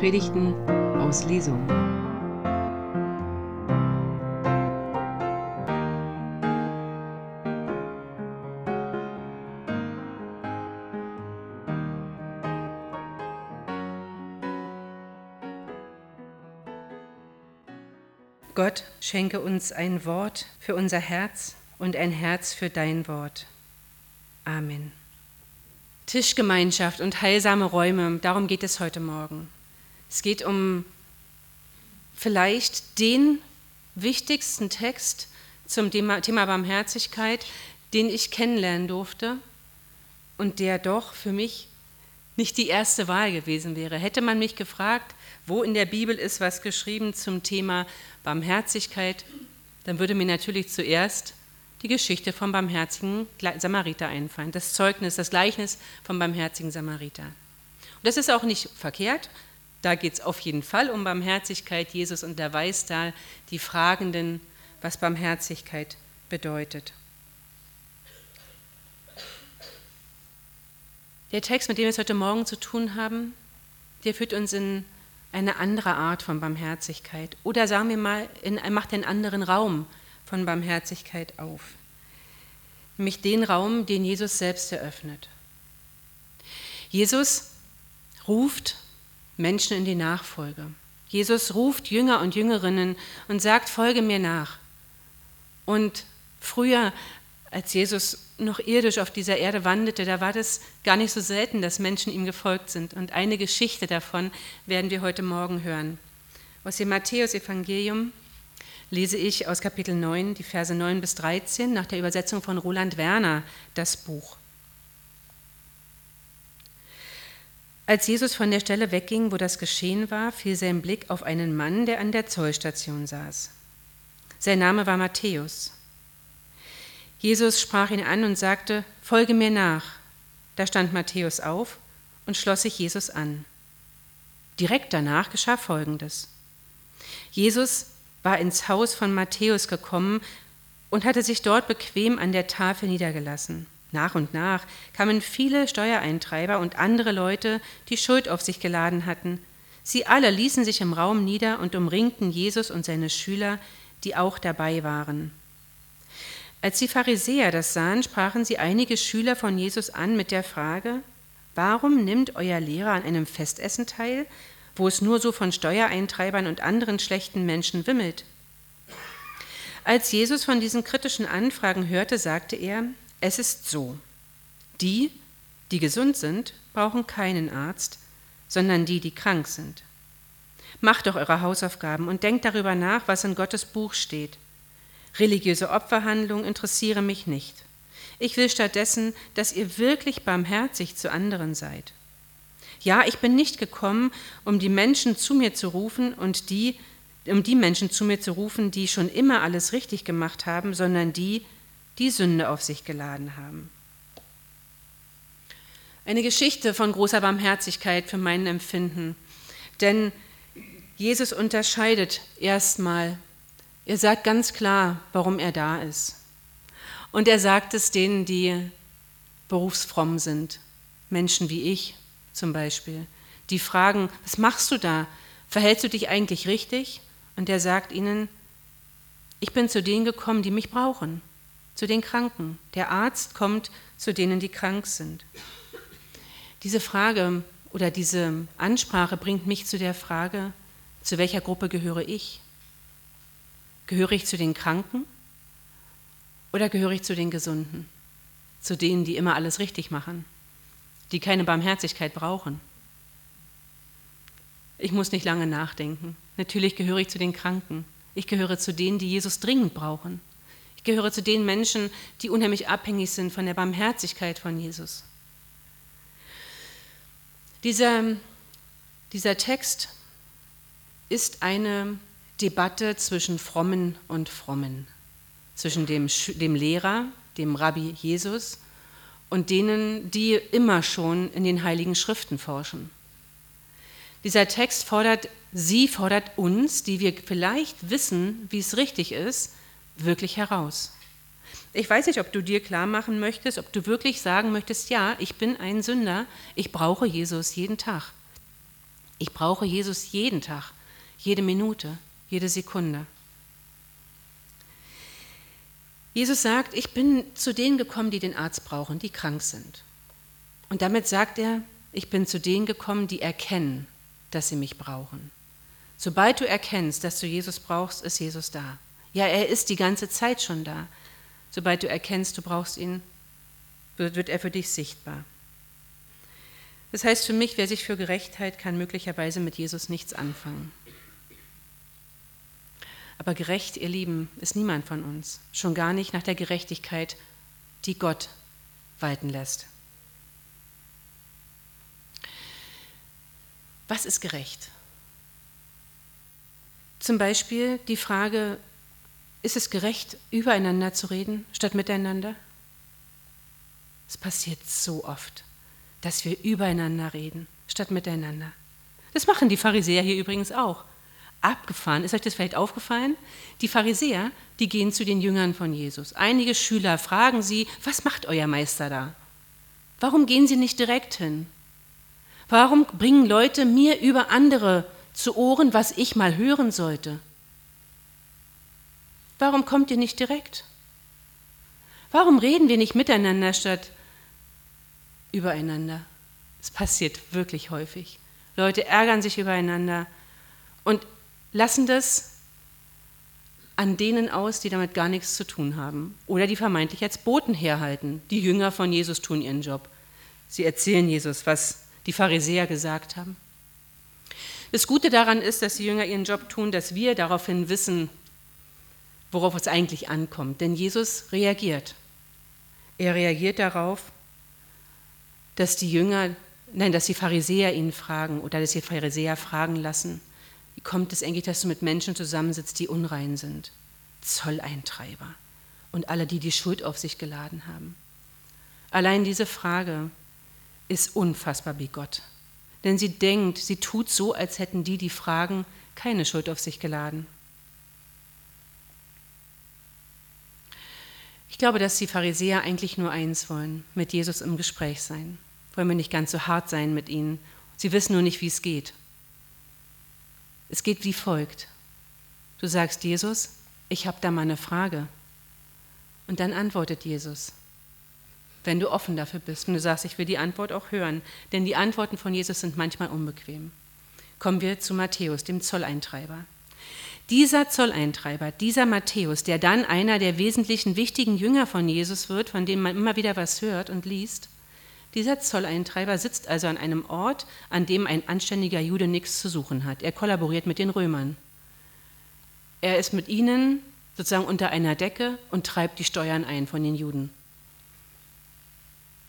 Predigten aus Lesung. Gott schenke uns ein Wort für unser Herz und ein Herz für dein Wort. Amen. Tischgemeinschaft und heilsame Räume, darum geht es heute Morgen. Es geht um vielleicht den wichtigsten Text zum Thema, Barmherzigkeit, den ich kennenlernen durfte und der doch für mich nicht die erste Wahl gewesen wäre. Hätte man mich gefragt, wo in der Bibel ist was geschrieben zum Thema Barmherzigkeit, dann würde mir natürlich zuerst die Geschichte vom barmherzigen Samariter einfallen, das Zeugnis, das Gleichnis vom barmherzigen Samariter. Und das ist auch nicht verkehrt, da geht es auf jeden Fall um Barmherzigkeit. Jesus unterweist da die Fragenden, was Barmherzigkeit bedeutet. Der Text, mit dem wir es heute Morgen zu tun haben, der führt uns in eine andere Art von Barmherzigkeit oder sagen wir mal, in, macht einen anderen Raum von Barmherzigkeit auf. Nämlich den Raum, den Jesus selbst eröffnet. Jesus ruft Menschen in die Nachfolge. Jesus ruft Jünger und Jüngerinnen und sagt, folge mir nach. Und früher, als Jesus noch irdisch auf dieser Erde wandelte, da war das gar nicht so selten, dass Menschen ihm gefolgt sind. Und eine Geschichte davon werden wir heute Morgen hören. Aus dem Matthäus-Evangelium lese ich aus Kapitel 9, die Verse 9 bis 13, nach der Übersetzung von Roland Werner das Buch. Als Jesus von der Stelle wegging, wo das geschehen war, fiel sein Blick auf einen Mann, der an der Zollstation saß. Sein Name war Matthäus. Jesus sprach ihn an und sagte, Folge mir nach. Da stand Matthäus auf und schloss sich Jesus an. Direkt danach geschah Folgendes. Jesus war ins Haus von Matthäus gekommen und hatte sich dort bequem an der Tafel niedergelassen. Nach und nach kamen viele Steuereintreiber und andere Leute, die Schuld auf sich geladen hatten. Sie alle ließen sich im Raum nieder und umringten Jesus und seine Schüler, die auch dabei waren. Als die Pharisäer das sahen, sprachen sie einige Schüler von Jesus an mit der Frage, warum nimmt euer Lehrer an einem Festessen teil, wo es nur so von Steuereintreibern und anderen schlechten Menschen wimmelt? Als Jesus von diesen kritischen Anfragen hörte, sagte er, es ist so, die, die gesund sind, brauchen keinen Arzt, sondern die, die krank sind. Macht doch eure Hausaufgaben und denkt darüber nach, was in Gottes Buch steht. Religiöse Opferhandlungen interessieren mich nicht. Ich will stattdessen, dass ihr wirklich barmherzig zu anderen seid. Ja, ich bin nicht gekommen, um die Menschen zu mir zu rufen und die, um die Menschen zu mir zu rufen, die schon immer alles richtig gemacht haben, sondern die, die Sünde auf sich geladen haben. Eine Geschichte von großer Barmherzigkeit für mein Empfinden, denn Jesus unterscheidet erstmal, er sagt ganz klar, warum er da ist. Und er sagt es denen, die berufsfromm sind, Menschen wie ich zum Beispiel, die fragen, was machst du da? Verhältst du dich eigentlich richtig? Und er sagt ihnen, ich bin zu denen gekommen, die mich brauchen zu den Kranken. Der Arzt kommt zu denen, die krank sind. Diese Frage oder diese Ansprache bringt mich zu der Frage, zu welcher Gruppe gehöre ich? Gehöre ich zu den Kranken oder gehöre ich zu den Gesunden? Zu denen, die immer alles richtig machen, die keine Barmherzigkeit brauchen? Ich muss nicht lange nachdenken. Natürlich gehöre ich zu den Kranken. Ich gehöre zu denen, die Jesus dringend brauchen. Ich gehöre zu den Menschen, die unheimlich abhängig sind von der Barmherzigkeit von Jesus. Dieser, dieser Text ist eine Debatte zwischen Frommen und Frommen, zwischen dem, dem Lehrer, dem Rabbi Jesus und denen, die immer schon in den heiligen Schriften forschen. Dieser Text fordert sie, fordert uns, die wir vielleicht wissen, wie es richtig ist, wirklich heraus. Ich weiß nicht, ob du dir klar machen möchtest, ob du wirklich sagen möchtest, ja, ich bin ein Sünder, ich brauche Jesus jeden Tag. Ich brauche Jesus jeden Tag, jede Minute, jede Sekunde. Jesus sagt, ich bin zu denen gekommen, die den Arzt brauchen, die krank sind. Und damit sagt er, ich bin zu denen gekommen, die erkennen, dass sie mich brauchen. Sobald du erkennst, dass du Jesus brauchst, ist Jesus da. Ja, er ist die ganze Zeit schon da. Sobald du erkennst, du brauchst ihn, wird er für dich sichtbar. Das heißt für mich, wer sich für Gerechtheit kann möglicherweise mit Jesus nichts anfangen. Aber gerecht, ihr Lieben, ist niemand von uns, schon gar nicht nach der Gerechtigkeit, die Gott walten lässt. Was ist gerecht? Zum Beispiel die Frage, ist es gerecht, übereinander zu reden statt miteinander? Es passiert so oft, dass wir übereinander reden statt miteinander. Das machen die Pharisäer hier übrigens auch. Abgefahren, ist euch das vielleicht aufgefallen? Die Pharisäer, die gehen zu den Jüngern von Jesus. Einige Schüler fragen sie, was macht euer Meister da? Warum gehen sie nicht direkt hin? Warum bringen Leute mir über andere zu Ohren, was ich mal hören sollte? Warum kommt ihr nicht direkt? Warum reden wir nicht miteinander statt übereinander? Es passiert wirklich häufig. Leute ärgern sich übereinander und lassen das an denen aus, die damit gar nichts zu tun haben oder die vermeintlich als Boten herhalten. Die Jünger von Jesus tun ihren Job. Sie erzählen Jesus, was die Pharisäer gesagt haben. Das Gute daran ist, dass die Jünger ihren Job tun, dass wir daraufhin wissen, worauf es eigentlich ankommt. Denn Jesus reagiert. Er reagiert darauf, dass die Jünger, nein, dass die Pharisäer ihn fragen oder dass die Pharisäer fragen lassen, wie kommt es eigentlich, dass du mit Menschen zusammensitzt, die unrein sind? Zolleintreiber und alle, die die Schuld auf sich geladen haben. Allein diese Frage ist unfassbar wie Gott. Denn sie denkt, sie tut so, als hätten die, die fragen, keine Schuld auf sich geladen. Ich glaube, dass die Pharisäer eigentlich nur eins wollen, mit Jesus im Gespräch sein. Wollen wir nicht ganz so hart sein mit ihnen. Sie wissen nur nicht, wie es geht. Es geht wie folgt. Du sagst Jesus, ich habe da mal eine Frage. Und dann antwortet Jesus, wenn du offen dafür bist und du sagst, ich will die Antwort auch hören, denn die Antworten von Jesus sind manchmal unbequem. Kommen wir zu Matthäus, dem Zolleintreiber. Dieser Zolleintreiber, dieser Matthäus, der dann einer der wesentlichen wichtigen Jünger von Jesus wird, von dem man immer wieder was hört und liest, dieser Zolleintreiber sitzt also an einem Ort, an dem ein anständiger Jude nichts zu suchen hat. Er kollaboriert mit den Römern. Er ist mit ihnen sozusagen unter einer Decke und treibt die Steuern ein von den Juden.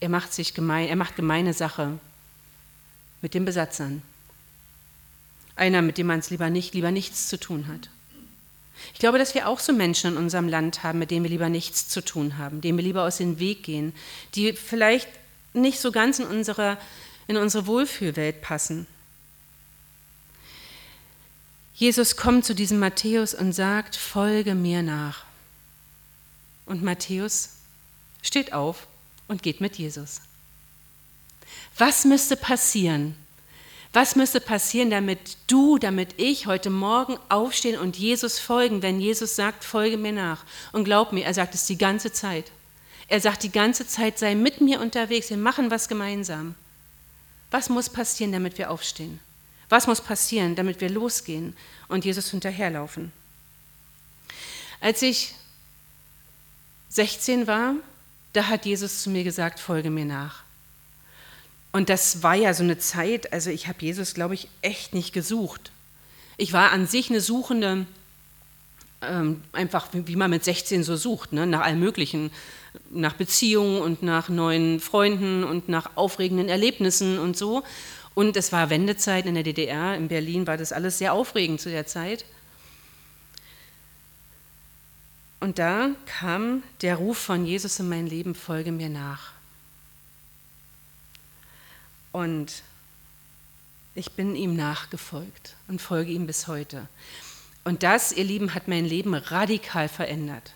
Er macht sich gemein, er macht gemeine Sache mit den Besatzern. Einer, mit dem man es lieber nicht, lieber nichts zu tun hat. Ich glaube, dass wir auch so Menschen in unserem Land haben, mit denen wir lieber nichts zu tun haben, denen wir lieber aus dem Weg gehen, die vielleicht nicht so ganz in unsere, in unsere Wohlfühlwelt passen. Jesus kommt zu diesem Matthäus und sagt, folge mir nach. Und Matthäus steht auf und geht mit Jesus. Was müsste passieren, was müsste passieren, damit du, damit ich heute Morgen aufstehen und Jesus folgen, wenn Jesus sagt, folge mir nach? Und glaub mir, er sagt es die ganze Zeit. Er sagt die ganze Zeit, sei mit mir unterwegs, wir machen was gemeinsam. Was muss passieren, damit wir aufstehen? Was muss passieren, damit wir losgehen und Jesus hinterherlaufen? Als ich 16 war, da hat Jesus zu mir gesagt, folge mir nach. Und das war ja so eine Zeit, also ich habe Jesus, glaube ich, echt nicht gesucht. Ich war an sich eine Suchende, ähm, einfach wie, wie, man mit 16 so sucht, ne? nach allem Möglichen, nach Beziehungen und nach neuen Freunden und nach aufregenden Erlebnissen und so. Und es war Wendezeit in der DDR, in Berlin war das alles sehr aufregend zu der Zeit. Und da kam der Ruf von Jesus in mein Leben, folge mir nach. Und ich bin ihm nachgefolgt und folge ihm bis heute. Und das, ihr Lieben, hat mein Leben radikal verändert.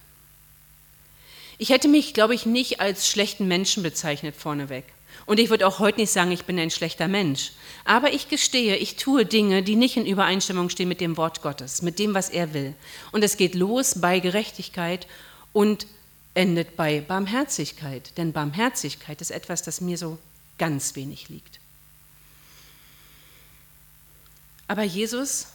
Ich hätte mich, glaube ich, nicht als schlechten Menschen bezeichnet vorneweg. Und ich würde auch heute nicht sagen, ich bin ein schlechter Mensch. Aber ich gestehe, ich tue Dinge, die nicht in Übereinstimmung stehen mit dem Wort Gottes, mit dem, was er will. Und es geht los bei Gerechtigkeit und endet bei Barmherzigkeit. Denn Barmherzigkeit ist etwas, das mir so ganz wenig liegt. Aber Jesus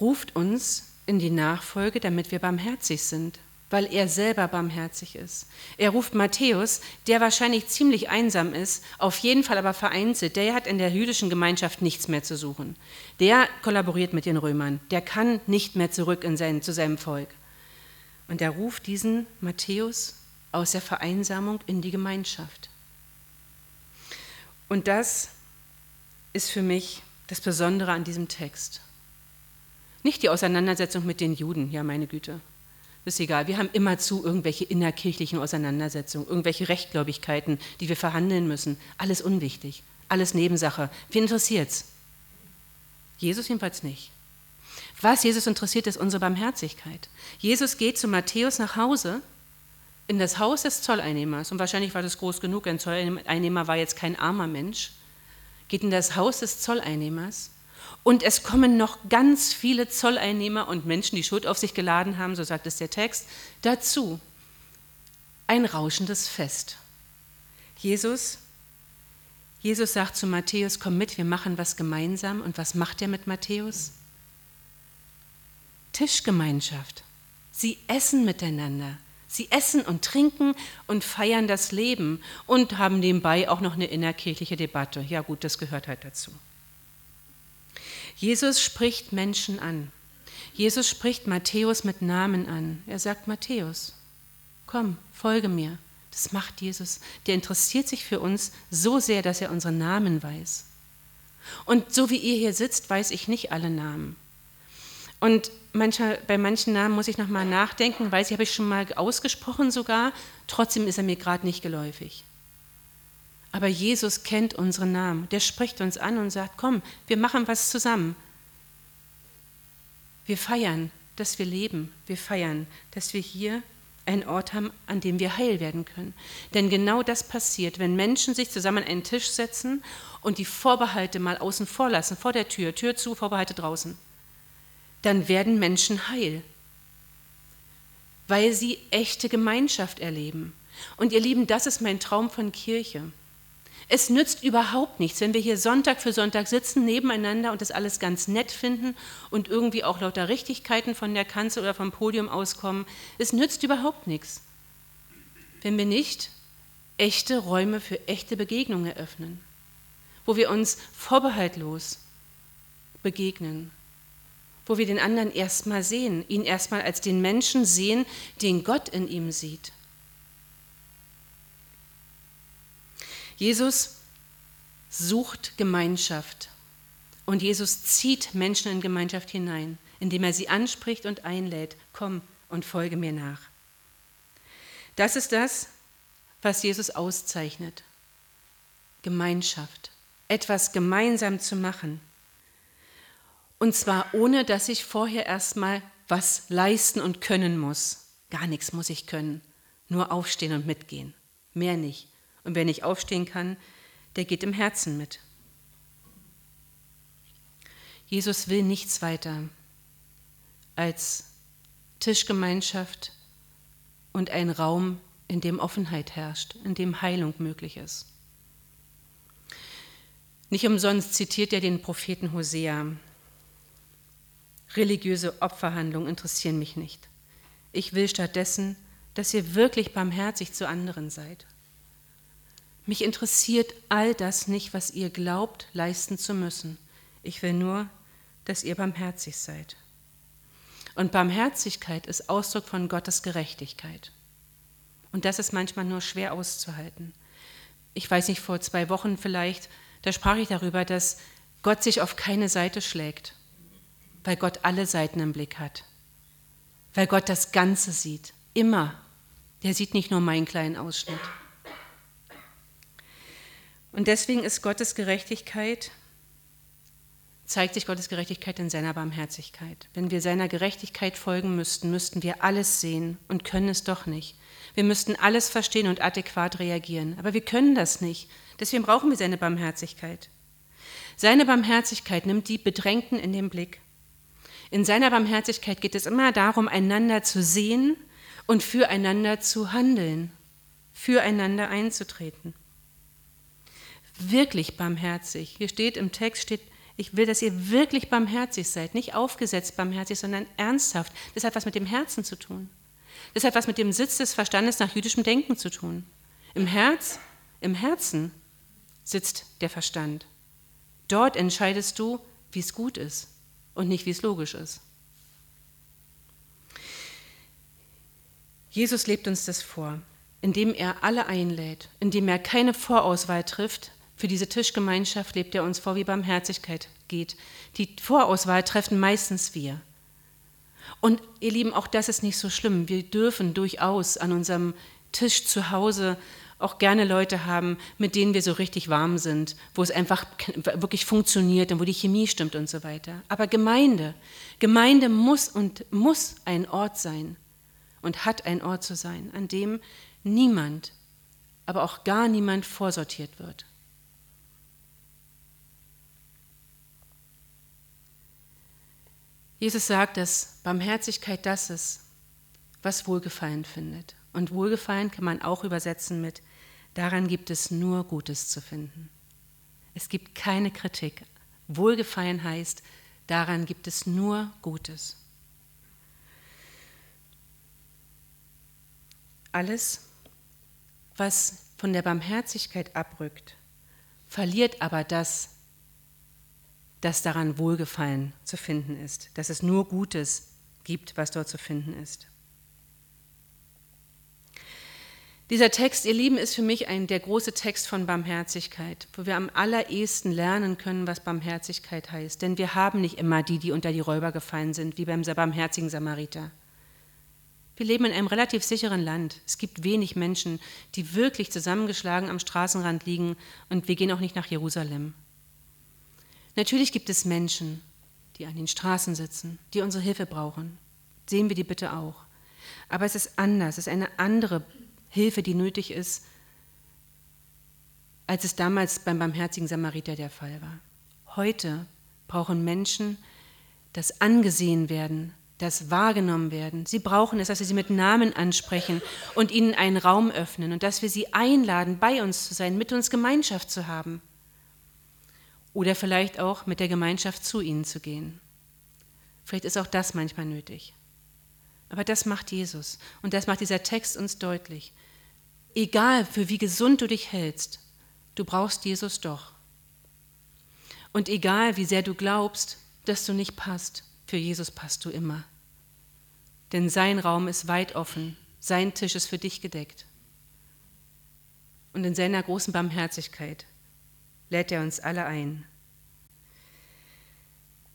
ruft uns in die Nachfolge, damit wir barmherzig sind weil er selber barmherzig ist. Er ruft Matthäus, der wahrscheinlich ziemlich einsam ist, auf jeden Fall aber vereinzelt. Der hat in der jüdischen Gemeinschaft nichts mehr zu suchen. Der kollaboriert mit den Römern. Der kann nicht mehr zurück sein, zu seinem Volk. Und er ruft diesen Matthäus aus der Vereinsamung in die Gemeinschaft. Und das ist für mich das Besondere an diesem Text. Nicht die Auseinandersetzung mit den Juden, ja meine Güte, ist egal. Wir haben immerzu irgendwelche innerkirchlichen Auseinandersetzungen, irgendwelche Rechtgläubigkeiten, die wir verhandeln müssen. Alles unwichtig, alles Nebensache. Wen interessiert's? Jesus jedenfalls nicht. Was Jesus interessiert, ist unsere Barmherzigkeit. Jesus geht zu Matthäus nach Hause in das Haus des Zolleinnehmers, und wahrscheinlich war das groß genug, ein Zolleinnehmer war jetzt kein armer Mensch, geht in das Haus des Zolleinnehmers und es kommen noch ganz viele Zolleinnehmer und Menschen, die Schuld auf sich geladen haben, so sagt es der Text, dazu. Ein rauschendes Fest. Jesus, Jesus sagt zu Matthäus, komm mit, wir machen was gemeinsam. Und was macht er mit Matthäus? Tischgemeinschaft. Sie essen miteinander. Sie essen und trinken und feiern das Leben und haben nebenbei auch noch eine innerkirchliche Debatte. Ja gut, das gehört halt dazu. Jesus spricht Menschen an. Jesus spricht Matthäus mit Namen an. Er sagt, Matthäus, komm, folge mir. Das macht Jesus. Der interessiert sich für uns so sehr, dass er unsere Namen weiß. Und so wie ihr hier sitzt, weiß ich nicht alle Namen. Und mancher, bei manchen Namen muss ich nochmal nachdenken, weil sie habe ich schon mal ausgesprochen sogar, trotzdem ist er mir gerade nicht geläufig. Aber Jesus kennt unseren Namen. Der spricht uns an und sagt, komm, wir machen was zusammen. Wir feiern, dass wir leben. Wir feiern, dass wir hier einen Ort haben, an dem wir heil werden können. Denn genau das passiert, wenn Menschen sich zusammen an einen Tisch setzen und die Vorbehalte mal außen vor lassen, vor der Tür, Tür zu, Vorbehalte draußen. Dann werden Menschen heil, weil sie echte Gemeinschaft erleben. Und ihr Lieben, das ist mein Traum von Kirche. Es nützt überhaupt nichts, wenn wir hier Sonntag für Sonntag sitzen nebeneinander und das alles ganz nett finden und irgendwie auch lauter Richtigkeiten von der Kanzel oder vom Podium auskommen. Es nützt überhaupt nichts, wenn wir nicht echte Räume für echte Begegnungen eröffnen, wo wir uns vorbehaltlos begegnen, wo wir den anderen erstmal sehen, ihn erstmal als den Menschen sehen, den Gott in ihm sieht. Jesus sucht Gemeinschaft und Jesus zieht Menschen in Gemeinschaft hinein, indem er sie anspricht und einlädt, komm und folge mir nach. Das ist das, was Jesus auszeichnet. Gemeinschaft, etwas gemeinsam zu machen. Und zwar ohne, dass ich vorher erstmal was leisten und können muss. Gar nichts muss ich können, nur aufstehen und mitgehen, mehr nicht. Und wer nicht aufstehen kann, der geht im Herzen mit. Jesus will nichts weiter als Tischgemeinschaft und ein Raum, in dem Offenheit herrscht, in dem Heilung möglich ist. Nicht umsonst zitiert er den Propheten Hosea. Religiöse Opferhandlungen interessieren mich nicht. Ich will stattdessen, dass ihr wirklich barmherzig zu anderen seid. Mich interessiert all das nicht, was ihr glaubt, leisten zu müssen. Ich will nur, dass ihr barmherzig seid. Und Barmherzigkeit ist Ausdruck von Gottes Gerechtigkeit. Und das ist manchmal nur schwer auszuhalten. Ich weiß nicht, vor zwei Wochen vielleicht, da sprach ich darüber, dass Gott sich auf keine Seite schlägt, weil Gott alle Seiten im Blick hat, weil Gott das Ganze sieht, immer. Der sieht nicht nur meinen kleinen Ausschnitt. Und deswegen ist Gottes Gerechtigkeit zeigt sich Gottes Gerechtigkeit in seiner Barmherzigkeit. Wenn wir seiner Gerechtigkeit folgen müssten, müssten wir alles sehen und können es doch nicht. Wir müssten alles verstehen und adäquat reagieren, aber wir können das nicht. Deswegen brauchen wir seine Barmherzigkeit. Seine Barmherzigkeit nimmt die Bedrängten in den Blick. In seiner Barmherzigkeit geht es immer darum, einander zu sehen und füreinander zu handeln, füreinander einzutreten. Wirklich barmherzig. Hier steht im Text steht ich will, dass ihr wirklich barmherzig seid, nicht aufgesetzt barmherzig, sondern ernsthaft. Das hat was mit dem Herzen zu tun. Das hat was mit dem Sitz des Verstandes nach jüdischem Denken zu tun. Im Herz, im Herzen sitzt der Verstand. Dort entscheidest du, wie es gut ist und nicht, wie es logisch ist. Jesus lebt uns das vor, indem er alle einlädt, indem er keine Vorauswahl trifft, für diese Tischgemeinschaft lebt er uns vor, wie Barmherzigkeit geht. Die Vorauswahl treffen meistens wir. Und ihr Lieben, auch das ist nicht so schlimm. Wir dürfen durchaus an unserem Tisch zu Hause auch gerne Leute haben, mit denen wir so richtig warm sind, wo es einfach wirklich funktioniert und wo die Chemie stimmt und so weiter. Aber Gemeinde, Gemeinde muss und muss ein Ort sein und hat ein Ort zu sein, an dem niemand, aber auch gar niemand vorsortiert wird. Jesus sagt, dass Barmherzigkeit das ist, was Wohlgefallen findet. Und Wohlgefallen kann man auch übersetzen mit, daran gibt es nur Gutes zu finden. Es gibt keine Kritik. Wohlgefallen heißt, daran gibt es nur Gutes. Alles, was von der Barmherzigkeit abrückt, verliert aber das, dass daran Wohlgefallen zu finden ist, dass es nur Gutes gibt, was dort zu finden ist. Dieser Text, ihr Lieben, ist für mich ein, der große Text von Barmherzigkeit, wo wir am allerersten lernen können, was Barmherzigkeit heißt. Denn wir haben nicht immer die, die unter die Räuber gefallen sind, wie beim barmherzigen Samariter. Wir leben in einem relativ sicheren Land. Es gibt wenig Menschen, die wirklich zusammengeschlagen am Straßenrand liegen und wir gehen auch nicht nach Jerusalem. Natürlich gibt es Menschen, die an den Straßen sitzen, die unsere Hilfe brauchen. Sehen wir die bitte auch. Aber es ist anders, es ist eine andere Hilfe, die nötig ist, als es damals beim barmherzigen Samariter der Fall war. Heute brauchen Menschen das angesehen werden, das wahrgenommen werden. Sie brauchen es, dass wir sie mit Namen ansprechen und ihnen einen Raum öffnen und dass wir sie einladen, bei uns zu sein, mit uns Gemeinschaft zu haben oder vielleicht auch mit der Gemeinschaft zu ihnen zu gehen. Vielleicht ist auch das manchmal nötig. Aber das macht Jesus und das macht dieser Text uns deutlich. Egal, für wie gesund du dich hältst, du brauchst Jesus doch. Und egal, wie sehr du glaubst, dass du nicht passt, für Jesus passt du immer. Denn sein Raum ist weit offen, sein Tisch ist für dich gedeckt. Und in seiner großen Barmherzigkeit lädt er uns alle ein.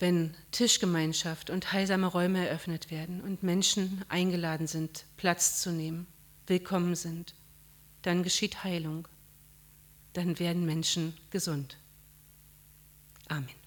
Wenn Tischgemeinschaft und heilsame Räume eröffnet werden und Menschen eingeladen sind, Platz zu nehmen, willkommen sind, dann geschieht Heilung, dann werden Menschen gesund. Amen.